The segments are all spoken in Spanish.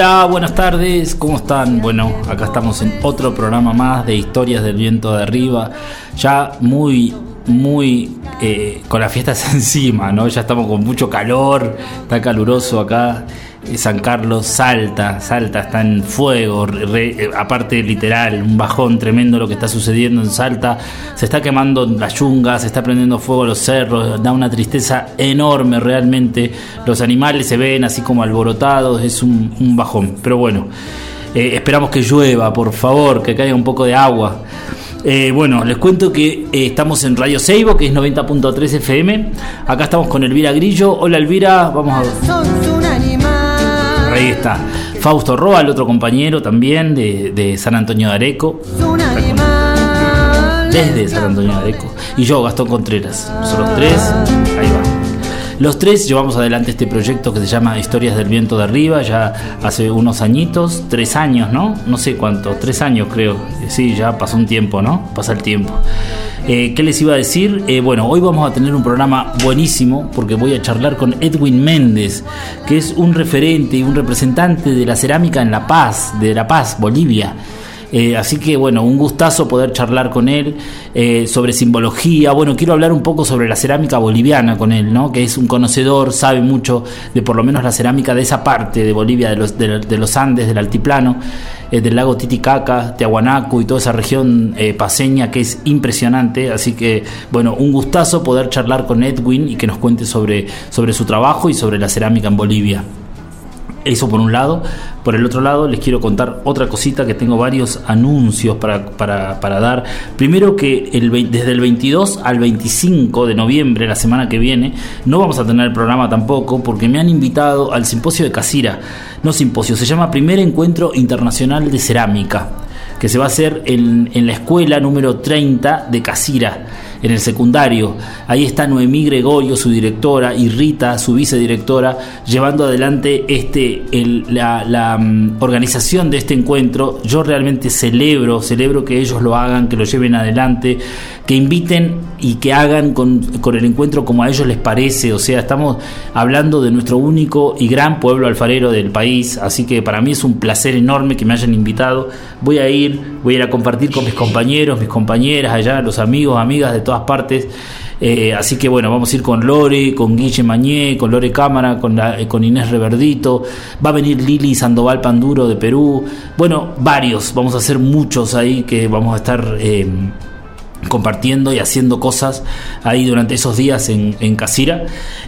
Hola, buenas tardes, ¿cómo están? Bueno, acá estamos en otro programa más de Historias del Viento de Arriba, ya muy, muy eh, con las fiestas encima, ¿no? Ya estamos con mucho calor, está caluroso acá San Carlos salta, salta, está en fuego, eh, aparte literal, un bajón tremendo lo que está sucediendo en Salta, se está quemando la yunga, se está prendiendo fuego los cerros, da una tristeza enorme realmente, los animales se ven así como alborotados, es un, bajón, pero bueno, eh, esperamos que llueva, por favor, que caiga un poco de agua. Eh, bueno, les cuento que estamos en Radio Seibo, que es 90.3 FM. Acá estamos con Elvira Grillo. Hola Elvira, vamos a ahí está. Fausto Roa, el otro compañero también de, San Antonio de Areco. Desde San Antonio de Areco. Y yo, Gastón Contreras. Son los tres. Ahí va. Los tres llevamos adelante este proyecto que se llama Historias del Viento de Arriba, ya hace unos añitos, tres años, ¿no? No sé cuánto, tres años creo. Sí, ya pasó un tiempo, ¿no? Pasa el tiempo. Eh, ¿Qué les iba a decir? Eh, bueno, hoy vamos a tener un programa buenísimo porque voy a charlar con Edwin Méndez, que es un referente y un representante de la cerámica en La Paz, de La Paz, Bolivia. Eh, así que bueno, un gustazo poder charlar con él sobre simbología. Bueno, quiero hablar un poco sobre la cerámica boliviana con él, ¿no? Que es un conocedor, sabe mucho de por lo menos la cerámica de esa parte de Bolivia, de los, de los Andes, del altiplano. Eh, del lago Titicaca, Tiahuanaco y toda esa región eh, paseña que es impresionante. Así que, bueno, un gustazo poder charlar con Edwin y que nos cuente sobre, sobre su trabajo y sobre la cerámica en Bolivia. Eso por un lado. Por el otro lado, les quiero contar otra cosita que tengo varios anuncios para, dar. Primero que el, desde el 22 al 25 de noviembre, la semana que viene, no vamos a tener el programa tampoco porque me han invitado al simposio de Casira. No simposio, se llama Primer Encuentro Internacional de Cerámica, que se va a hacer en, en la escuela número 30 de Casira en el secundario. Ahí está Noemí Gregorio, su directora, y Rita, su vicedirectora, llevando adelante este, la, mm, organización de este encuentro. Yo realmente celebro, celebro que ellos lo hagan, que lo lleven adelante, que inviten y que hagan con, el encuentro como a ellos les parece. O sea, estamos hablando de nuestro único y gran pueblo alfarero del país, así que para mí es un placer enorme que me hayan invitado. Voy a ir, voy a ir a compartir con mis compañeros, mis compañeras allá, los amigos, amigas de todas partes. Eh, así que bueno, vamos a ir con Lore, con Guille Mañé, con Lore Cámara, con, eh, con Inés Reverdito. Va a venir Lili Sandoval Panduro de Perú. Bueno, varios, vamos a hacer muchos ahí que vamos a estar. Eh, compartiendo y haciendo cosas ahí durante esos días en, Casira.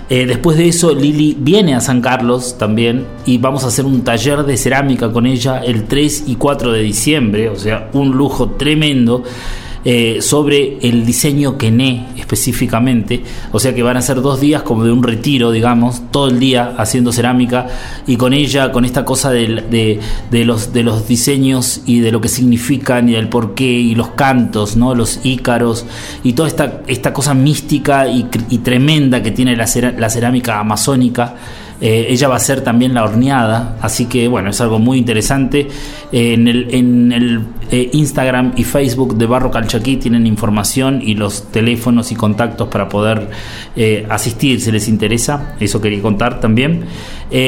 después de eso, Lili viene a San Carlos también y vamos a hacer un taller de cerámica con ella el 3 y 4 de diciembre, o sea, un lujo tremendo. Eh, sobre el diseño Kené específicamente, o sea que van a ser dos días como de un retiro, digamos, todo el día haciendo cerámica y con ella, con esta cosa de, los, de los diseños y de lo que significan y del porqué y los cantos, ¿no? los ícaros y toda esta, esta cosa mística y, y tremenda que tiene la, la cerámica amazónica. Eh, ella va a ser también la horneada, así que bueno, es algo muy interesante. Eh, en el, en el eh, Instagram y Facebook de Barro Calchaquí tienen información y los teléfonos y contactos para poder asistir si les interesa. Eso quería contar también.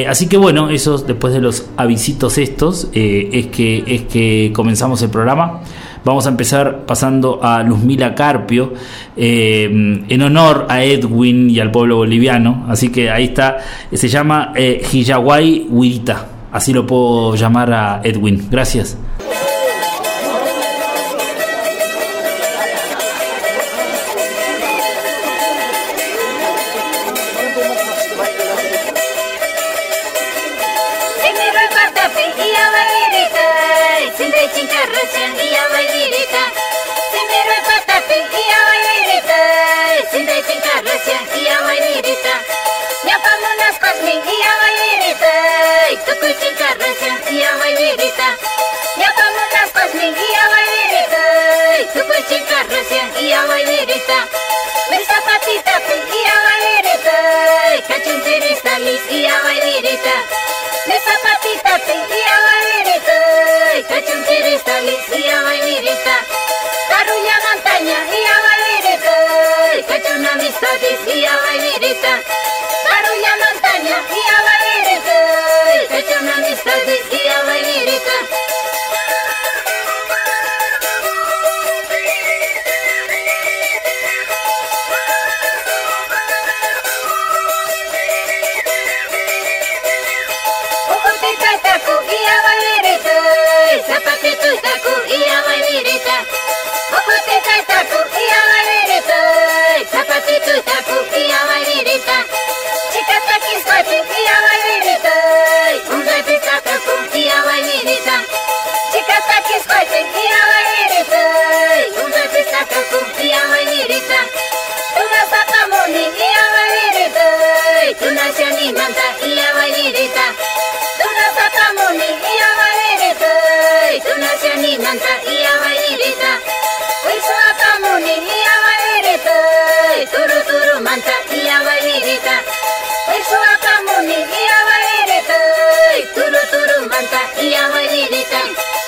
así que bueno, eso después de los avisitos estos es, que, es que comenzamos el programa. Vamos a empezar pasando a Luzmila Carpio, eh, en honor a Edwin y al pueblo boliviano. Así que ahí está, se llama eh, Huirita. Así lo puedo llamar a Edwin. Gracias. Iya virita Tarulla montaña iya virita Cachuna amistadis iya virita Ukutita taku iya wairita Nathan.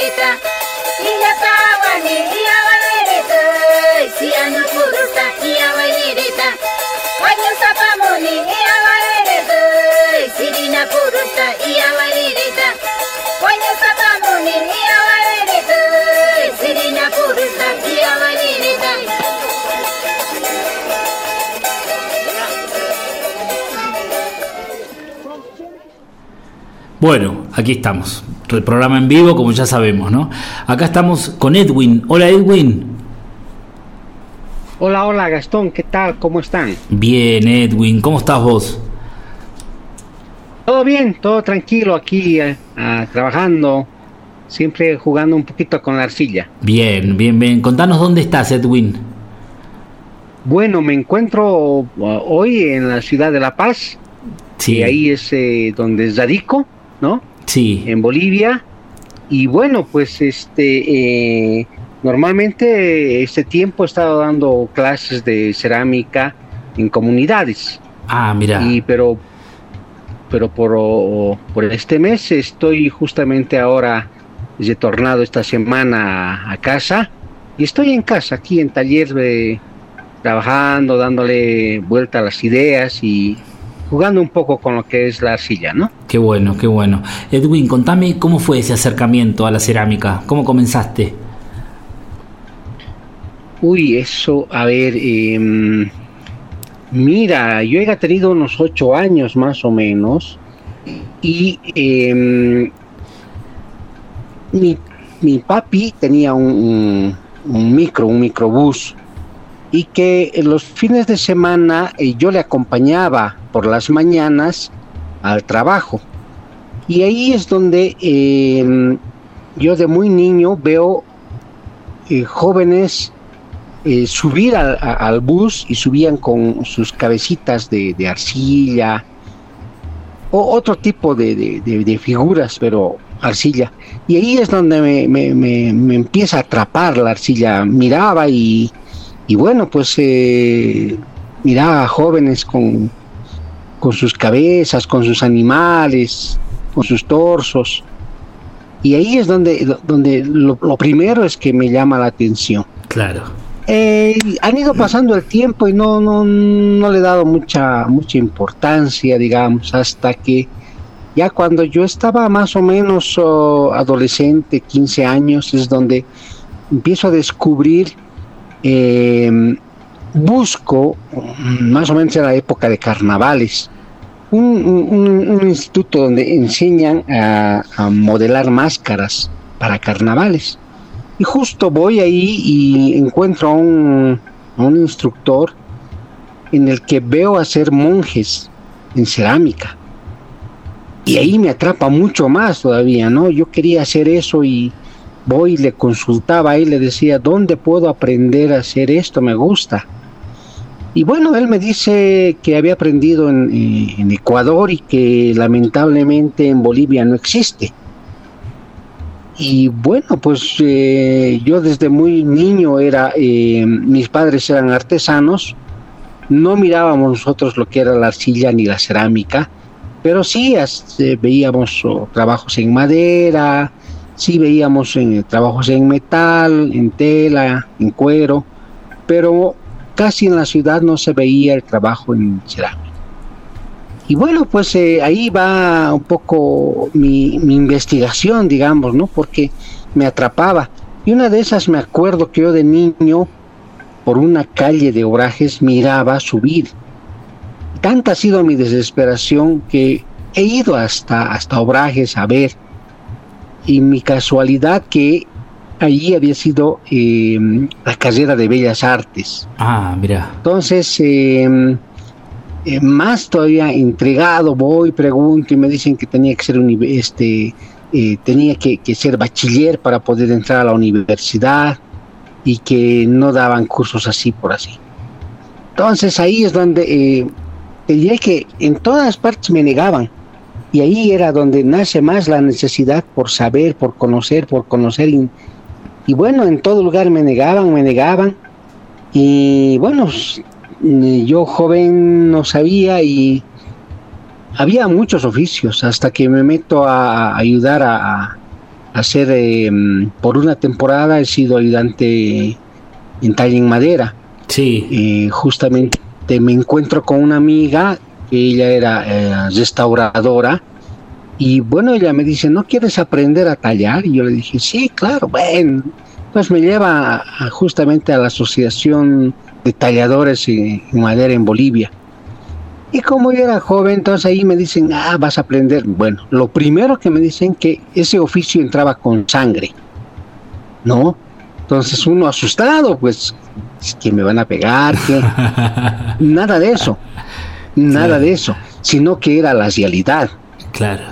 Margarita. Ia tawani, ia wairita Si tá anu kurusta, ia wairita Wanyu sapamuni, ia wairita Sirina kurusta, tá ia wairita Wanyu sapamuni, Bueno, aquí estamos. El programa en vivo, como ya sabemos, ¿no? Acá estamos con Edwin. Hola Edwin. Hola, hola Gastón, ¿qué tal? ¿Cómo están? Bien, Edwin. ¿Cómo estás vos? Todo bien, todo tranquilo aquí, eh, ah, trabajando, siempre jugando un poquito con la arcilla. Bien, bien, bien. Contanos dónde estás, Edwin. Bueno, me encuentro ah, hoy en la ciudad de La Paz, Sí. y ahí es eh, donde radico, ¿no? Sí. En Bolivia. Y bueno, pues este, eh, normalmente este tiempo he estado dando clases de cerámica en comunidades. Ah, mira. Y pero pero por, por este mes estoy justamente ahora retornado esta semana a, a casa y estoy en casa aquí en taller eh, trabajando dándole vuelta a las ideas y jugando un poco con lo que es la arcilla no Qué bueno, qué bueno. Edwin, contame cómo fue ese acercamiento a la cerámica. ¿Cómo comenzaste? uy eso a ver em, mira yo he tenido unos ocho años más o menos y em, mi, mi papi tenía un, un- un micro, un microbús, y que en los fines de semana eh, yo le acompañaba por las mañanas al trabajo. Y ahí es donde em, yo de muy niño veo eh, jóvenes eh, subir al, bus y subían con sus cabecitas de, arcilla o otro tipo de, figuras, pero arcilla. Y ahí es donde me empieza a atrapar la arcilla. Miraba y, y bueno, pues eh, miraba a jóvenes con, con sus cabezas, con sus animales, con sus torsos. Y ahí es donde, donde lo, lo primero es que me llama la atención. Claro. Eh, han ido pasando el tiempo y no, no, no le he dado mucha, mucha importancia, digamos, hasta que ya cuando yo estaba más o menos oh, adolescente, 15 años, es donde empiezo a descubrir eh, busco, más o menos en la época de carnavales, un, instituto donde enseñan a, a modelar máscaras para carnavales. Y justo voy ahí y encuentro a un, a un instructor en el que veo hacer monjes en cerámica. Y ahí me atrapa mucho más todavía, ¿no? Yo quería hacer eso y voy y le consultaba y le decía, ¿dónde puedo aprender a hacer esto? Me gusta. Y bueno, él me dice que había aprendido en, eh, Ecuador y que lamentablemente en Bolivia no existe. Y bueno, pues eh, yo desde muy niño era, eh, mis padres eran artesanos, no mirábamos nosotros lo que era la arcilla ni la cerámica, pero sí veíamos oh, trabajos en madera, sí veíamos en, trabajos en metal, en tela, en cuero, pero casi en la ciudad no se veía el trabajo en cerámica. Y bueno, pues eh, ahí va un poco mi, mi investigación, digamos, ¿no? Porque me atrapaba. Y una de esas me acuerdo que yo de niño, por una calle de Obrajes, miraba subir. Tanta ha sido mi desesperación que he ido hasta, hasta Obrajes a ver. Y mi casualidad que allí había sido eh, la carrera de Bellas Artes. Ah, mira. Entonces, eh, eh, más todavía entregado, voy, pregunto y me dicen que tenía que ser uni- este, eh, tenía que, que ser bachiller para poder entrar a la universidad y que no daban cursos así por así. Entonces ahí es donde eh, te diré que en todas partes me negaban y ahí era donde nace más la necesidad por saber, por conocer, por conocer y, y bueno, en todo lugar me negaban, me negaban y bueno, yo joven no sabía y había muchos oficios hasta que me meto a, ayudar a, a hacer, eh, por una temporada he sido ayudante en talla en madera. Sí. Eh, justamente me encuentro con una amiga que ella era eh, restauradora y bueno, ella me dice, ¿no quieres aprender a tallar? Y yo le dije, sí, claro, bueno. Pues me lleva a- a- justamente a la Asociación de Talladores en, en Madera en Bolivia. Y como yo era joven, entonces ahí me dicen, ah, vas a aprender. Bueno, lo primero que me dicen que ese oficio entraba con sangre, ¿no? Entonces uno asustado, pues, que me van a pegar, que nada de eso, nada de eso, sino que era la realidad. Claro.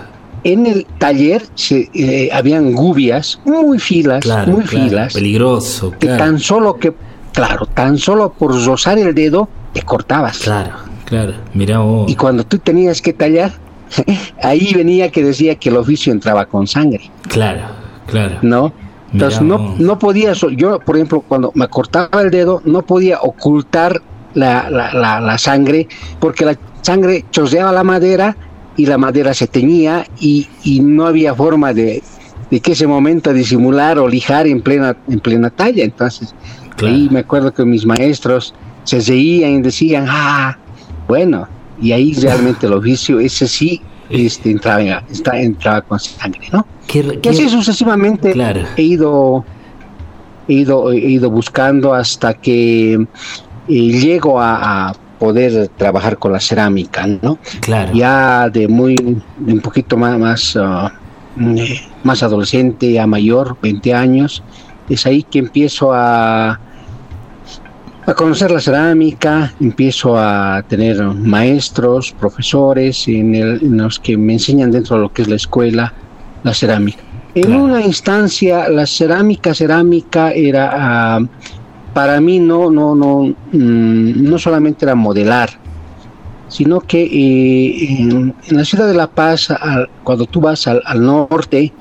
En el taller se, eh, habían gubias, muy filas, Claro. muy claro. filas, Peligroso. que tan solo que, claro, tan solo por rozar el dedo te cortabas. Claro. Claro. Mira vos. Y cuando tú tenías que tallar, ahí venía que decía que el oficio entraba con sangre, Claro. Claro. ¿no? Entonces Mirá no, vos. no podía, yo por ejemplo cuando me cortaba el dedo no podía ocultar la, la, la, la sangre porque la sangre chorreaba la madera y la madera se teñía y, y no había forma de, de que ese momento disimular o lijar en plena, en plena talla. Entonces Claro. ahí me acuerdo que mis maestros se reían y decían, ah, bueno, y ahí realmente el oficio, ese sí, este, entraba, en- está, entraba con sangre, ¿no? Qué- Y qué- así sucesivamente Claro. he ido he ido he ido buscando hasta que eh, llego a, a poder trabajar con la cerámica, ¿no? Claro. Ya de muy de un poquito más más, ah, eh, más adolescente a mayor, 20 años, es ahí que empiezo a a conocer la cerámica, empiezo a tener maestros, profesores en, el- en los que me enseñan dentro de lo que es la escuela la cerámica. En Claro. una instancia, la cerámica, cerámica era ah, para mí no, no, no, mm, no solamente era modelar, sino que eh, en, la ciudad de La Paz, al- cuando tú vas al, norte,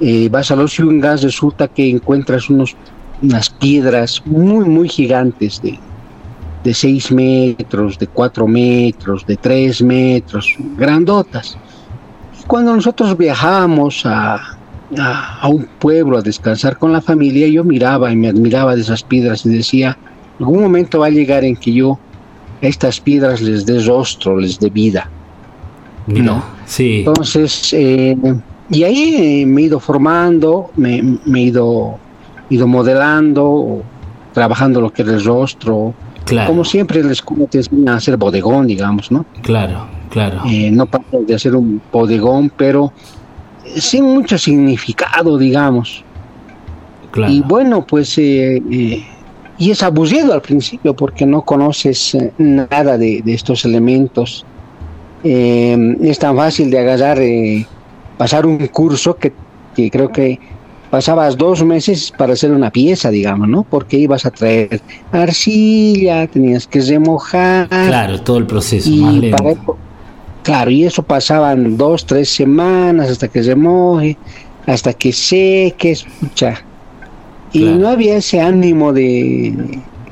eh, vas a los yungas, resulta que encuentras unos, unas piedras muy, muy gigantes de, de 6 metros, de 4 metros, de 3 metros, grandotas. Y cuando nosotros viajábamos a, a, a un pueblo a descansar con la familia, yo miraba y me admiraba de esas piedras y decía, algún momento va a llegar en que yo a estas piedras les dé rostro, les dé vida. Mira. no. Sí. Entonces, eh, y ahí eh, me he ido formando, me, me he ido, ido modelando, trabajando lo que era el rostro. Claro. Como siempre, escuela te enseña a hacer bodegón, digamos, ¿no? Claro, claro. Eh, no pasa de hacer un bodegón, pero sin mucho significado, digamos. claro. Y bueno, pues, eh, eh, y es aburrido al principio porque no conoces eh, nada de, de estos elementos. Eh, es tan fácil de agarrar, eh, pasar un curso que, que creo que pasabas dos meses para hacer una pieza, digamos, ¿no? Porque ibas a traer arcilla, tenías que remojar. Claro, todo el proceso, Y más lento. para claro, y eso pasaban dos, tres semanas hasta que se moje, hasta que seque, escucha. Y Claro. no había ese ánimo de,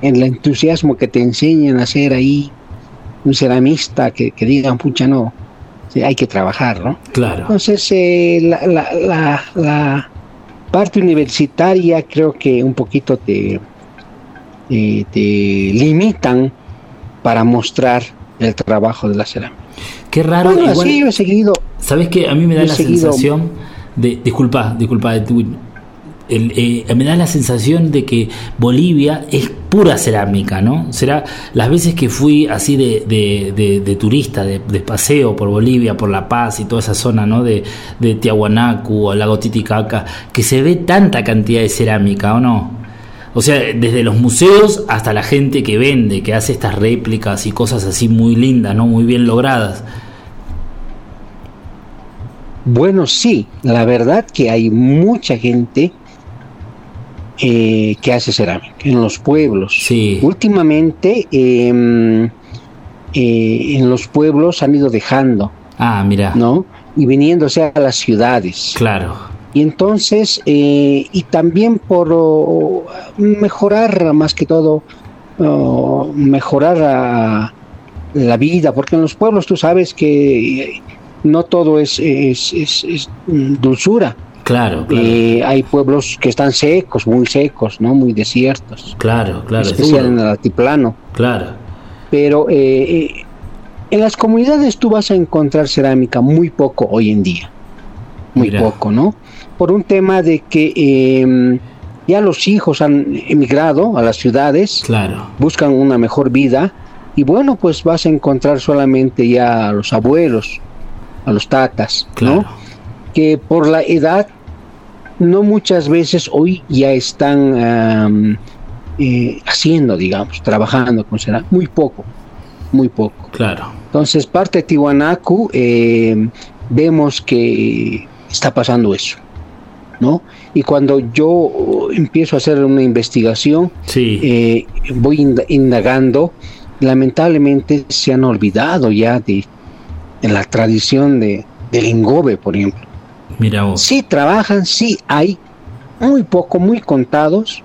el entusiasmo que te enseñan a hacer ahí, un ceramista que, que digan, pucha, no, hay que trabajar, ¿no? Claro, Entonces, eh, la, la, la, la parte universitaria creo que un poquito te, eh, te limitan para mostrar el trabajo de la cerámica. Qué raro. Bueno, igual- así yo he seguido. ¿Sabes qué? A mí me da la seguido- sensación de. Disculpa, disculpa. El, eh, me da la sensación de que Bolivia es pura cerámica, ¿no? Será las veces que fui así de, de, de- de turista, de, de paseo por Bolivia, por La Paz y toda esa zona, ¿no? De, de Tiahuanacu o Lago Titicaca, que se ve tanta cantidad de cerámica, ¿o no? O sea, desde los museos hasta la gente que vende, que hace estas réplicas y cosas así muy lindas, ¿no? Muy bien logradas. Bueno, sí, la verdad que hay mucha gente eh, que hace cerámica en los pueblos. Sí. Últimamente eh, eh, en los pueblos han ido dejando, Ah, mira. ¿no? Y viniéndose a las ciudades. Claro, Y entonces, eh, y también por oh, mejorar más que todo, oh, mejorar la vida, porque en los pueblos tú sabes que eh, no todo es, es, es- es, dulzura. claro, claro. Eh, hay pueblos que están secos, muy secos, ¿no? Muy desiertos, Claro, claro, es especial en el altiplano. Claro, Pero eh, eh, en las comunidades tú vas a encontrar cerámica muy poco hoy en día. Muy Mira. poco, ¿no? Por un tema de que eh, ya los hijos han emigrado a las ciudades, claro, buscan una mejor vida y bueno, pues vas a encontrar solamente ya a los abuelos, a los tatas, claro. ¿no? Que por la edad no muchas veces hoy ya están eh, haciendo, digamos, trabajando con cerámica, muy poco, muy poco. Claro, Entonces, parte de Tiwanaku, eh, vemos que está pasando eso, ¿no? Y cuando yo empiezo a hacer una investigación, sí, eh, voy ind- indagando, lamentablemente se han olvidado ya de, de la tradición de, del por ejemplo. mira vos. Sí trabajan, sí hay, muy poco, muy contados.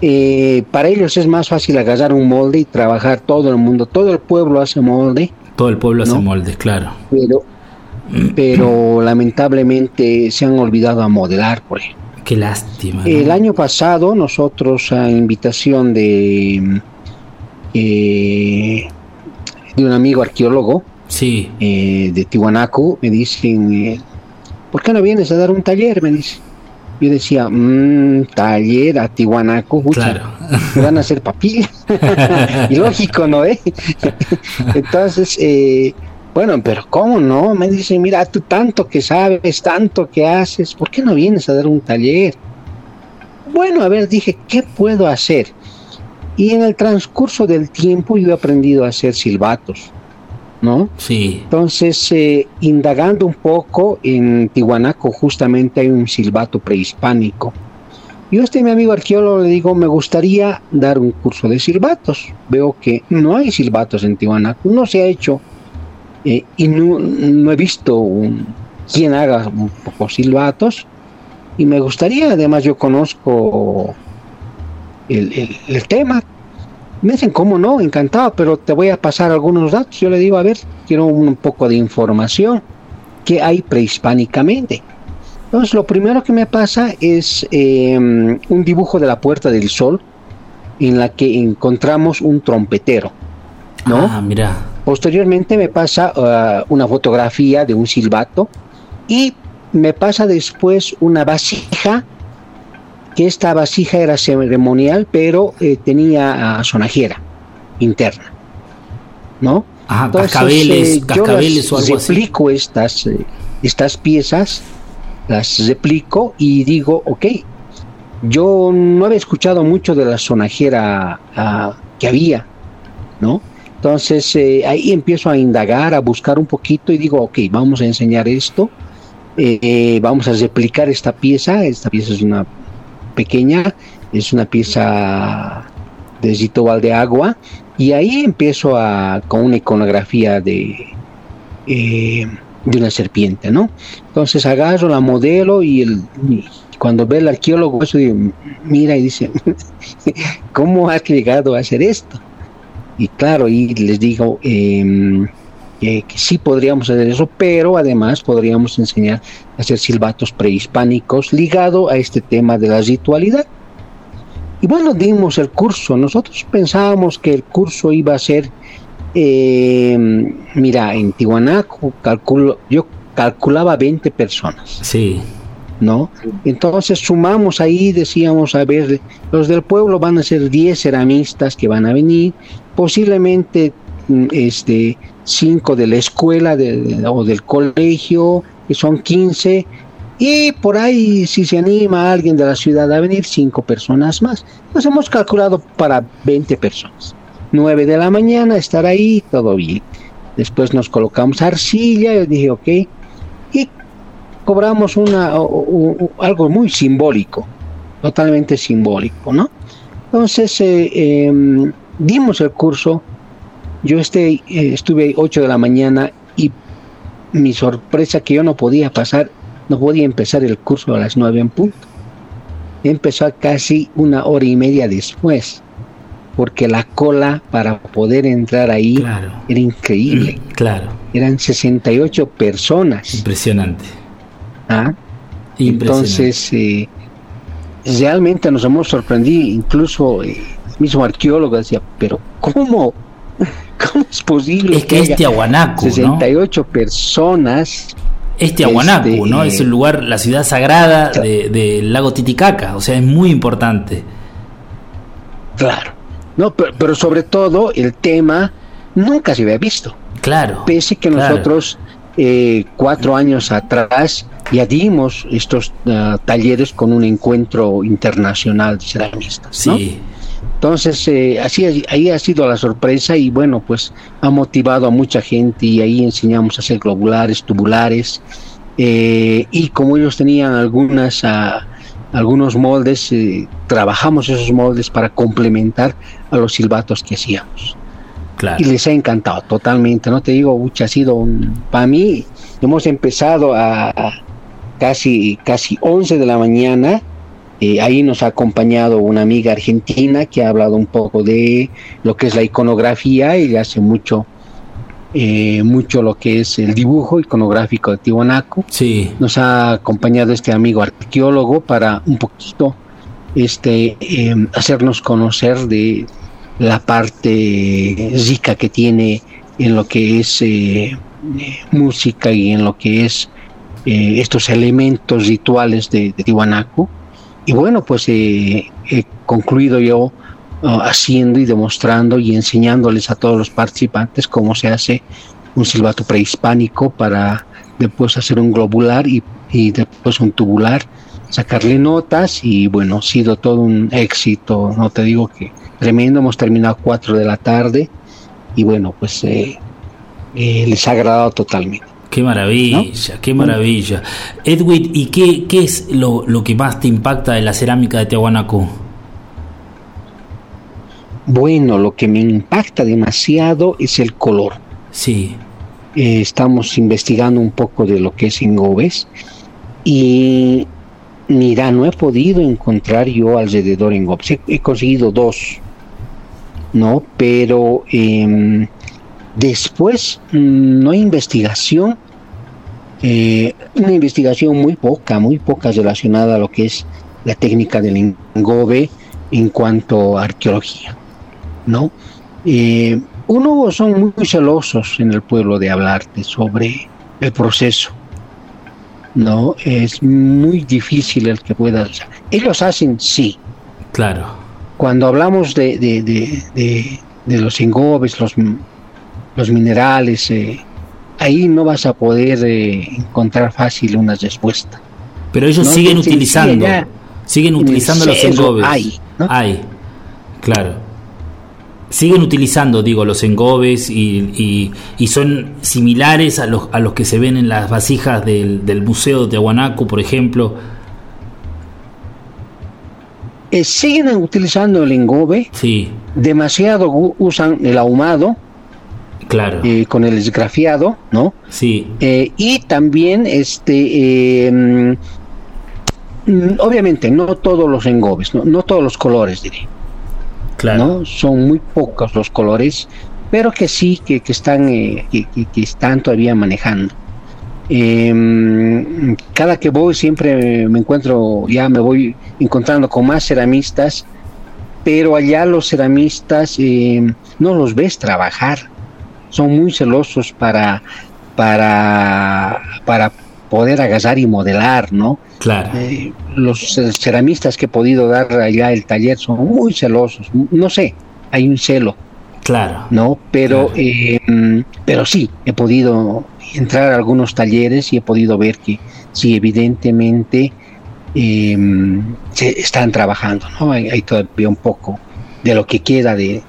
Eh, para ellos es más fácil agarrar un molde y trabajar todo el mundo, todo el pueblo hace molde, Todo el pueblo hace ¿no? moldes, claro. pero, pero lamentablemente se han olvidado a modelar, por ejemplo. Qué lástima. ¿no? El año pasado nosotros a invitación de eh, de un amigo arqueólogo Sí, eh, de Tiwanaku me dicen eh, ¿por qué no vienes a dar un taller? me dice yo decía "Mm, taller a Tiwanaku claro. me van a hacer papilla y lógico no eh entonces eh, bueno pero cómo no me dicen mira tú tanto que sabes tanto que haces ¿por qué no vienes a dar un taller? bueno a ver dije ¿qué puedo hacer? y en el transcurso del tiempo yo he aprendido a hacer silbatos ¿no? Sí, Entonces, eh, indagando un poco, en Tihuanaco justamente hay un silbato prehispánico. Yo a este mi amigo arqueólogo le digo, me gustaría dar un curso de silbatos. Veo que no hay silbatos en Tihuanaco, no se ha hecho eh, y no, no he visto un- quien haga un poco silbatos. Y me gustaría, además yo conozco el, el- tema. Me dicen, ¿cómo no? Encantado, pero te voy a pasar algunos datos. Yo le digo, a ver, quiero un poco de información que hay prehispánicamente. Entonces, lo primero que me pasa es eh, un dibujo de la Puerta del Sol en la que encontramos un trompetero, ¿no? Ah, mira. Posteriormente me pasa ah, una fotografía de un silbato y me pasa después una vasija que esta vasija era ceremonial, pero eh, tenía ah, sonajera interna, ¿no? Ajá, cascabeles, eh, yo las o algo así. replico estas, eh, estas piezas, las replico y digo, ok, yo no había escuchado mucho de la sonajera ah, que había, ¿no? Entonces eh, ahí empiezo a indagar, a buscar un poquito y digo, ok, vamos a enseñar esto, eh, vamos a replicar esta pieza, esta pieza es una pequeña, es una pieza de ritual de agua y ahí empiezo a con una iconografía de eh, de una serpiente, ¿no? Entonces agarro la modelo y, el, cuando ve el arqueólogo eso mira y dice, ¿cómo has llegado a hacer esto? Y claro, y les digo eh, que, que sí podríamos hacer eso, pero además podríamos enseñar a hacer silbatos prehispánicos ligado a este tema de la ritualidad. Y bueno, dimos el curso. Nosotros pensábamos que el curso iba a ser, eh, mira, en Tiwanaku calculo, yo calculaba 20 personas, Sí, ¿no? Entonces sumamos ahí, decíamos, a ver, los del pueblo van a ser 10 ceramistas que van a venir, posiblemente mm, este, 5 de la escuela o del colegio, que son 15, y por ahí, si se anima alguien de la ciudad a venir, 5 personas más. Nos hemos calculado para 20 personas. 9 de la mañana, estar ahí, todo bien. Después nos colocamos arcilla, yo dije, ok, y cobramos una, o- o- o- algo muy simbólico, totalmente simbólico, ¿no? Entonces, eh, em, dimos el curso, yo este, eh, estuve 8 de la mañana y mi sorpresa que yo no podía pasar, no podía empezar el curso a las 9 en punto. Empezó a casi una hora y media después, porque la cola para poder entrar ahí claro. era increíble. Claro, Eran 68 personas. impresionante. ¿Ah? Entonces, eh, realmente nos hemos sorprendido, incluso eh, el mismo arqueólogo decía, pero ¿cómo? ¿Cómo es posible es que es haya Tiahuanacu, ¿no? 68 personas? Es Tiahuanacu, este, ¿no? Es el lugar, la ciudad sagrada de- del lago Titicaca, o sea, es muy importante. Claro. No, pero, pero sobre todo el tema nunca se había visto. Claro. Pese que claro. nosotros eh, cuatro años atrás ya dimos estos ah, talleres con un encuentro internacional de ceramistas. ¿no? Sí, Entonces, eh, así, ahí ha sido la sorpresa y bueno, pues ha motivado a mucha gente y ahí enseñamos a hacer globulares, tubulares eh, y como ellos tenían algunas, ah, algunos moldes, eh, trabajamos esos moldes para complementar a los silbatos que hacíamos claro. y les ha encantado totalmente, no te digo, ucha, ha sido un, para mí, hemos empezado a, a casi, casi 11 de la mañana, eh, ahí nos ha acompañado una amiga argentina que ha hablado un poco de lo que es la iconografía, ella hace mucho, eh, mucho lo que es el dibujo iconográfico de Tiwanaku, Sí, nos ha acompañado este amigo arqueólogo para un poquito este eh, hacernos conocer de la parte rica que tiene en lo que es eh, eh, música y en lo que es eh, estos elementos rituales de, de Tiwanaku. Y bueno, pues eh, he concluido yo uh, haciendo y demostrando y enseñándoles a todos los participantes cómo se hace un silbato prehispánico para después hacer un globular y, y después un tubular, sacarle notas y bueno, ha sido todo un éxito, no te digo que tremendo, hemos terminado a 4 de la tarde y bueno, pues eh, eh, les ha agradado totalmente. qué maravilla, qué maravilla. Edwin, ¿y qué, qué es lo, lo que más te impacta de la cerámica de Tiahuanacu? Bueno, lo que me impacta demasiado es el color. Sí, Eh, estamos investigando un poco de lo que es Ingobes y mira, no he podido encontrar yo alrededor Ingobes. He, he conseguido dos, ¿no? Pero em, después mm, no hay investigación, eh, una investigación muy poca, muy poca relacionada a lo que es la técnica del engobe en cuanto a arqueología, ¿no? Eh, uno son muy celosos en el pueblo de hablarte sobre el proceso. no es muy difícil el que pueda. ellos hacen sí. Claro. Cuando hablamos de, de, de, de- los engobes, los, los minerales, eh, ahí no vas a poder eh, encontrar fácil una respuesta. Pero ellos No, siguen utilizando, siguen utilizando los engobes. hay, ¿no? Hay, claro. Siguen utilizando, digo, los engobes y, y- y son similares a los, a los que se ven en las vasijas del, del Museo de Tiahuanaco, por ejemplo. Eh, siguen utilizando el engobe, Sí, demasiado usan el ahumado claro. eh, con el esgrafiado, ¿no? Sí, Eh, y también, este, mm, obviamente, no todos los engobes, no, no todos los colores, diré, claro. ¿no? Son muy pocos los colores, pero que sí, que, que están, que, que- que están todavía manejando. Eh, cada que voy siempre me encuentro, ya me voy encontrando con más ceramistas, pero allá los ceramistas eh, no los ves trabajar, son muy celosos para, para, para poder agasar y modelar, ¿no? Claro. Eh, los ce- ceramistas que he podido dar allá el taller son muy celosos, no sé, hay un celo, Claro. ¿no? Pero, Claro. eh, mm, pero sí, he podido entrar a algunos talleres y he podido ver que sí, evidentemente eh, se están trabajando, ¿no? Hay, hay todavía un poco de lo que queda de,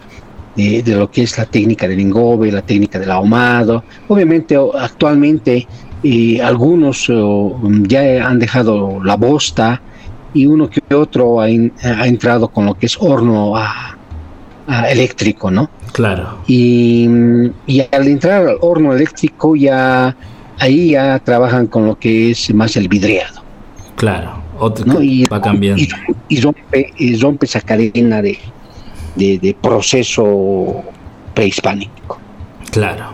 de, de lo que es la técnica del engobe, la técnica del ahumado. Obviamente, actualmente eh, algunos oh, ya han dejado la bosta y uno que otro ha, in- ha entrado con lo que es horno a eléctrico, ¿no? Claro. Y, y al entrar al horno eléctrico ya ahí ya trabajan con lo que es más el vidriado, Claro. Otro, ¿no? Y, va cambiando. y, y rompe, y rompe esa cadena de, de, de proceso prehispánico. Claro,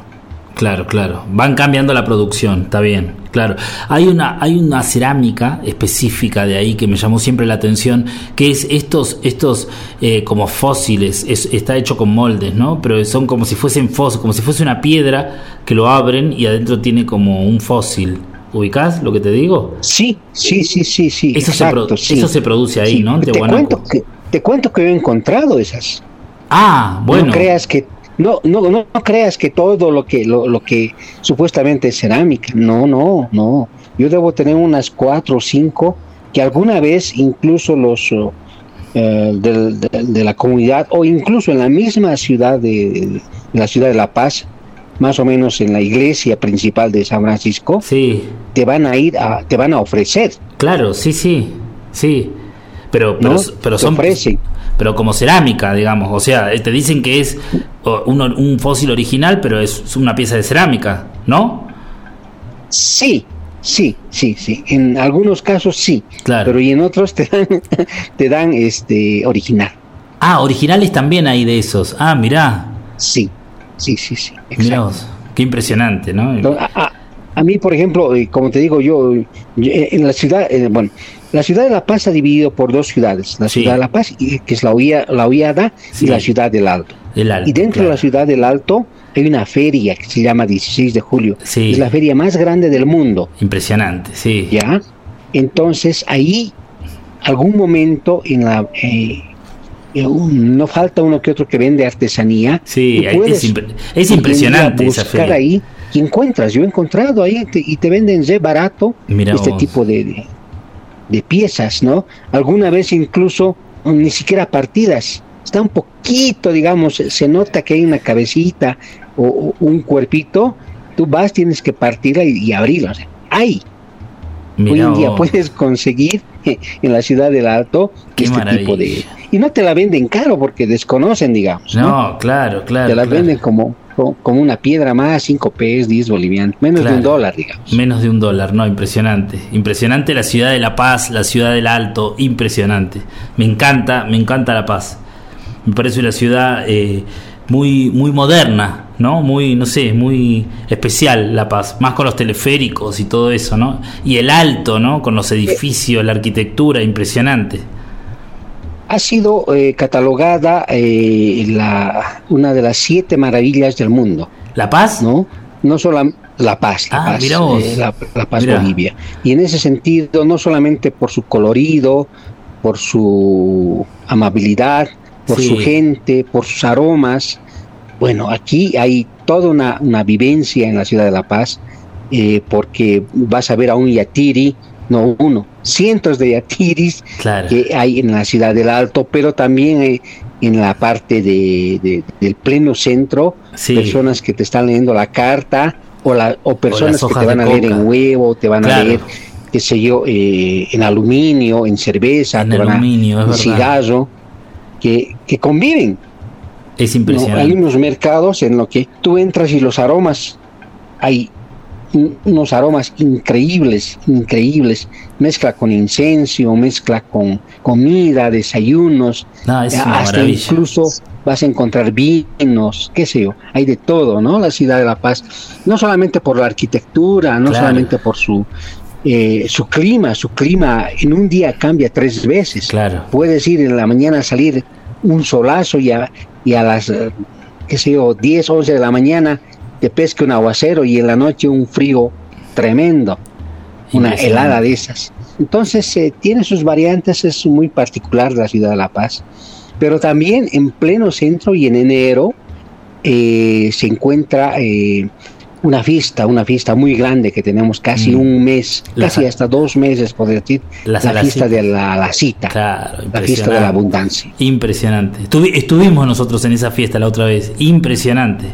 claro, claro. Van cambiando la producción, está bien, claro. Hay una, hay una cerámica específica de ahí que me llamó siempre la atención, que es estos, estos eh, como fósiles, es- está hecho con moldes, ¿no? Pero son como si fuesen fósiles, como si fuese una piedra que lo abren y adentro tiene como un fósil. ¿Ubicás lo que te digo? Sí, sí, sí, sí, sí. Eso, se, exacto, sí. eso se produce ahí, Sí, ¿no? Te cuento, que, te cuento que he encontrado esas. Ah, bueno. No creas que no, no, no, no creas que todo lo que lo, lo que supuestamente es cerámica. No, no, no. Yo debo tener unas cuatro o cinco que alguna vez incluso los oh, eh, de, de la comunidad o incluso en la misma ciudad de, de la ciudad de La Paz, más o menos en la iglesia principal de San Francisco, Sí, te van a ir a, te van a ofrecer, claro, sí, sí, sí. Pero, pero, ¿no? pero son ofrecen. Pero como cerámica, digamos. O sea, eh, te dicen que es un, un fósil original, pero es una pieza de cerámica, ¿no? Sí, sí, sí, sí. En algunos casos sí, Claro. pero y en otros te dan, te dan este original. Ah, originales también hay de esos. Ah, mirá, Sí, sí, sí, sí. mirá vos. Qué impresionante, ¿no? A- a mí, por ejemplo, eh, como te digo yo, yo, eh, en la ciudad, eh, bueno, la ciudad de La Paz está dividido por dos ciudades, la Sí. ciudad de La Paz, que es la, Oía- la Ollada, Sí. y la ciudad del Alto. Alto, Y dentro de la ciudad del Alto hay una feria que se llama 16 de julio. Sí. Es la feria más grande del mundo. Impresionante, sí. ¿ya? Entonces ahí, algún momento en la... eh, no falta uno que otro que vende artesanía. Sí, es es impresionante esa buscar feria. ahí y encuentras. Yo he encontrado ahí te- y te venden re barato Mira este vos. tipo de, de, de piezas, ¿no? Alguna vez incluso mm, ni siquiera partidas. Está un poquito, digamos, se nota que hay una cabecita o, un cuerpito. Tú vas, tienes que partirla y, y abrirla. O sea, hay. Hoy en día vos. puedes conseguir en la ciudad del Alto Qué este tipo de... maravilla. Y no te la venden caro porque desconocen, digamos. ¿no? No, claro, claro. te la claro. venden como, como, una piedra más, 5 pesos, 10 bolivianos, menos de un dólar, digamos. Menos de un dólar, no, impresionante. Impresionante la ciudad de La Paz, la ciudad del Alto, impresionante. Me encanta, me encanta La Paz. Me parece una ciudad eh, muy, muy moderna, ¿no? Muy, no sé, muy especial La Paz. Más con los teleféricos y todo eso, ¿no? Y el Alto, ¿no? Con los edificios, la arquitectura, impresionante. Ha sido eh, catalogada eh, la, una de las siete maravillas del mundo, ¿La Paz? ¿no? no solo La Paz, La Ah, Paz, eh, la, La Paz. Bolivia. Y en ese sentido, no solamente por su colorido, por su amabilidad, por Sí. su gente, por sus aromas. Bueno, aquí hay toda una, una vivencia en la ciudad de La Paz, eh, porque vas a ver a un yatiri, no uno, cientos de yatiris Claro. que hay en la ciudad del Alto, pero también eh, en la parte de, de- del pleno centro, Sí. personas que te están leyendo la carta o, la, o personas que te van a leer en huevo, te van a leer, qué sé yo, eh, en aluminio, en cerveza, En te van a- aluminio, en cigarro, que, que conviven. Es ¿no? Hay impresionante. unos mercados en los que tú entras y los aromas, hay un- unos aromas increíbles, increíbles. Mezcla con incenso, mezcla con comida, desayunos, No, es una hasta maravilla. incluso vas a encontrar vinos, qué sé yo, hay de todo, ¿no? La ciudad de La Paz, no solamente por la arquitectura, no Claro. solamente por su eh, su clima, su clima en un día cambia tres veces. Claro. Puedes ir en la mañana a salir un solazo y a, y a las, eh, qué sé yo, 10, 11 de la mañana te pesca un aguacero y en la noche un frío tremendo, una helada de esas. Entonces eh, tiene sus variantes, es muy particular la ciudad de La Paz, pero también en pleno centro y en enero eh, se encuentra una fiesta, una fiesta muy grande que tenemos casi Mm. un mes, La casi hasta dos meses, podría decir, La fiesta de la, la cita, Claro, la fiesta de la abundancia. Impresionante. Estuvi- estuvimos nosotros en esa fiesta la otra vez. Impresionante.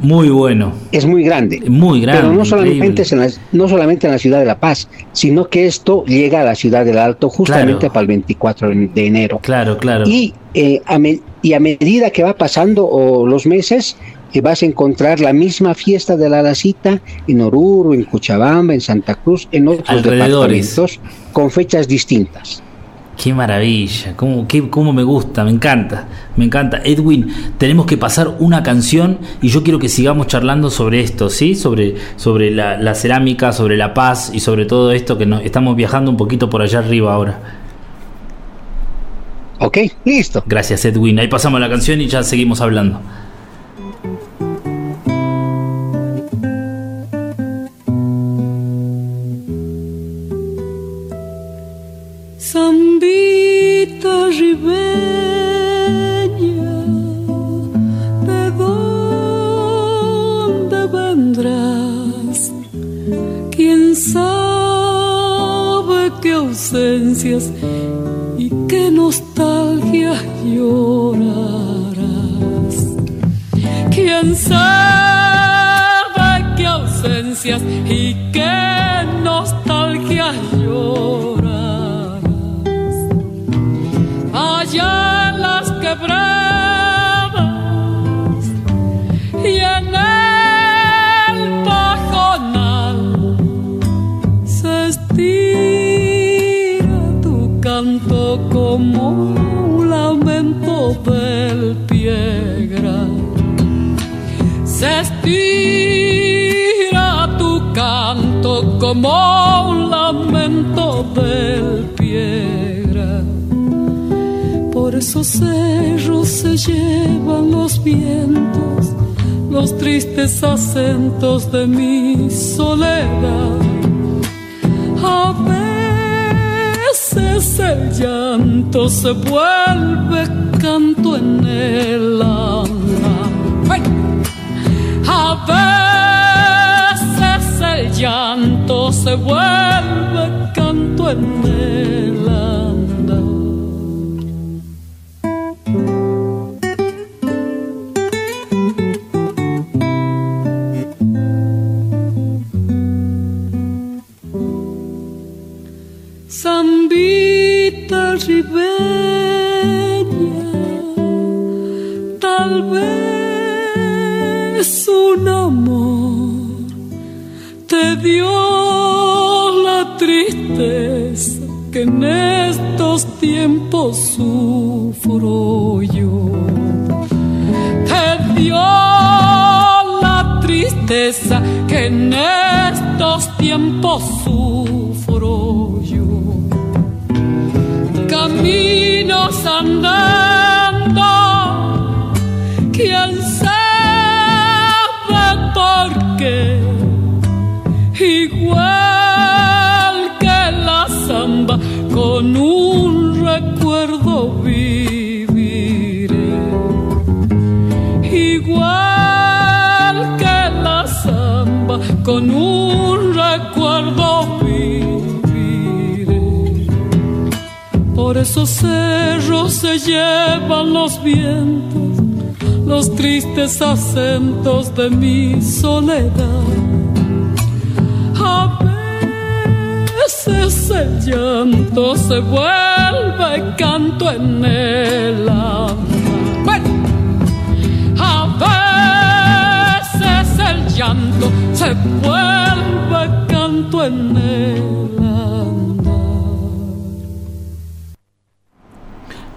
Muy bueno. Es muy grande. Muy grande. Pero no solamente, en la, no solamente en la ciudad de La Paz, sino que esto llega a la ciudad del Alto justamente Claro. para el 24 de enero. Claro, claro. Y, eh, a me- y a medida que va pasando o, los meses, eh, vas a encontrar la misma fiesta de la Lacita en Oruro, en Cochabamba, en Santa Cruz, en otros departamentos, con fechas distintas. Qué maravilla, cómo, qué- cómo me gusta, me encanta, me encanta. Edwin, tenemos que pasar una canción y yo quiero que sigamos charlando sobre esto, ¿sí? Sobre, sobre la, la cerámica, sobre la paz y sobre todo esto que nos estamos viajando un poquito por allá arriba ahora. ¿Ok? Listo. Gracias Edwin, ahí pasamos la canción y ya seguimos hablando. Y qué nostalgia llorarás? ¿Quién sabe qué ausencias y qué nostalgia llorarás? Como un lamento del piedra. Por esos cerros se llevan los vientos, los tristes acentos de mi soledad. A veces el llanto se vuelve canto en el alma. Se vuelve canto en acentos de mi soledad. A veces el llanto se vuelve canto en el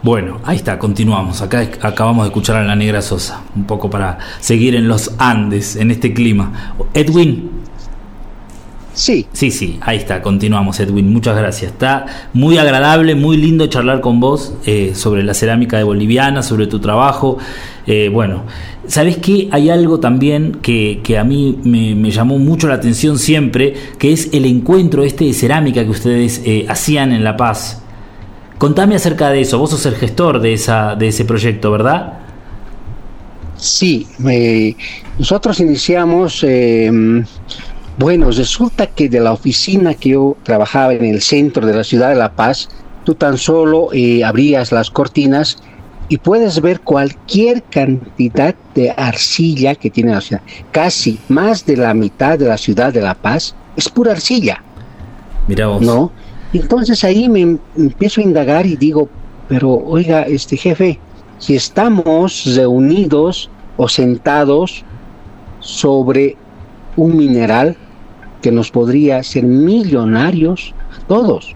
Bueno, ahí está, continuamos. Acá acabamos de escuchar a la Negra Sosa, un poco para seguir en los Andes, en este clima. Edwin, Sí, sí, sí, ahí está, continuamos, Edwin. Muchas gracias. Está muy agradable, muy lindo charlar con vos eh, sobre la cerámica de boliviana, sobre tu trabajo. Eh, bueno, ¿sabés qué? Hay algo también que, que a mí me, me llamó mucho la atención siempre, que es el encuentro este de cerámica que ustedes eh, hacían en La Paz. Contame acerca de eso. Vos sos el gestor de, esa, de ese proyecto, ¿verdad? Sí, eh, nosotros iniciamos, eh, bueno, resulta que de la oficina que yo trabajaba en el centro de la ciudad de La Paz, tú tan solo eh, abrías las cortinas y puedes ver cualquier cantidad de arcilla que tiene la ciudad. Casi más de la mitad de la ciudad de La Paz es pura arcilla. Mirá vos. ¿no? Y entonces ahí me em- empiezo a indagar y digo, pero oiga, este jefe, si estamos reunidos o sentados sobre un mineral que nos podría hacer millonarios todos,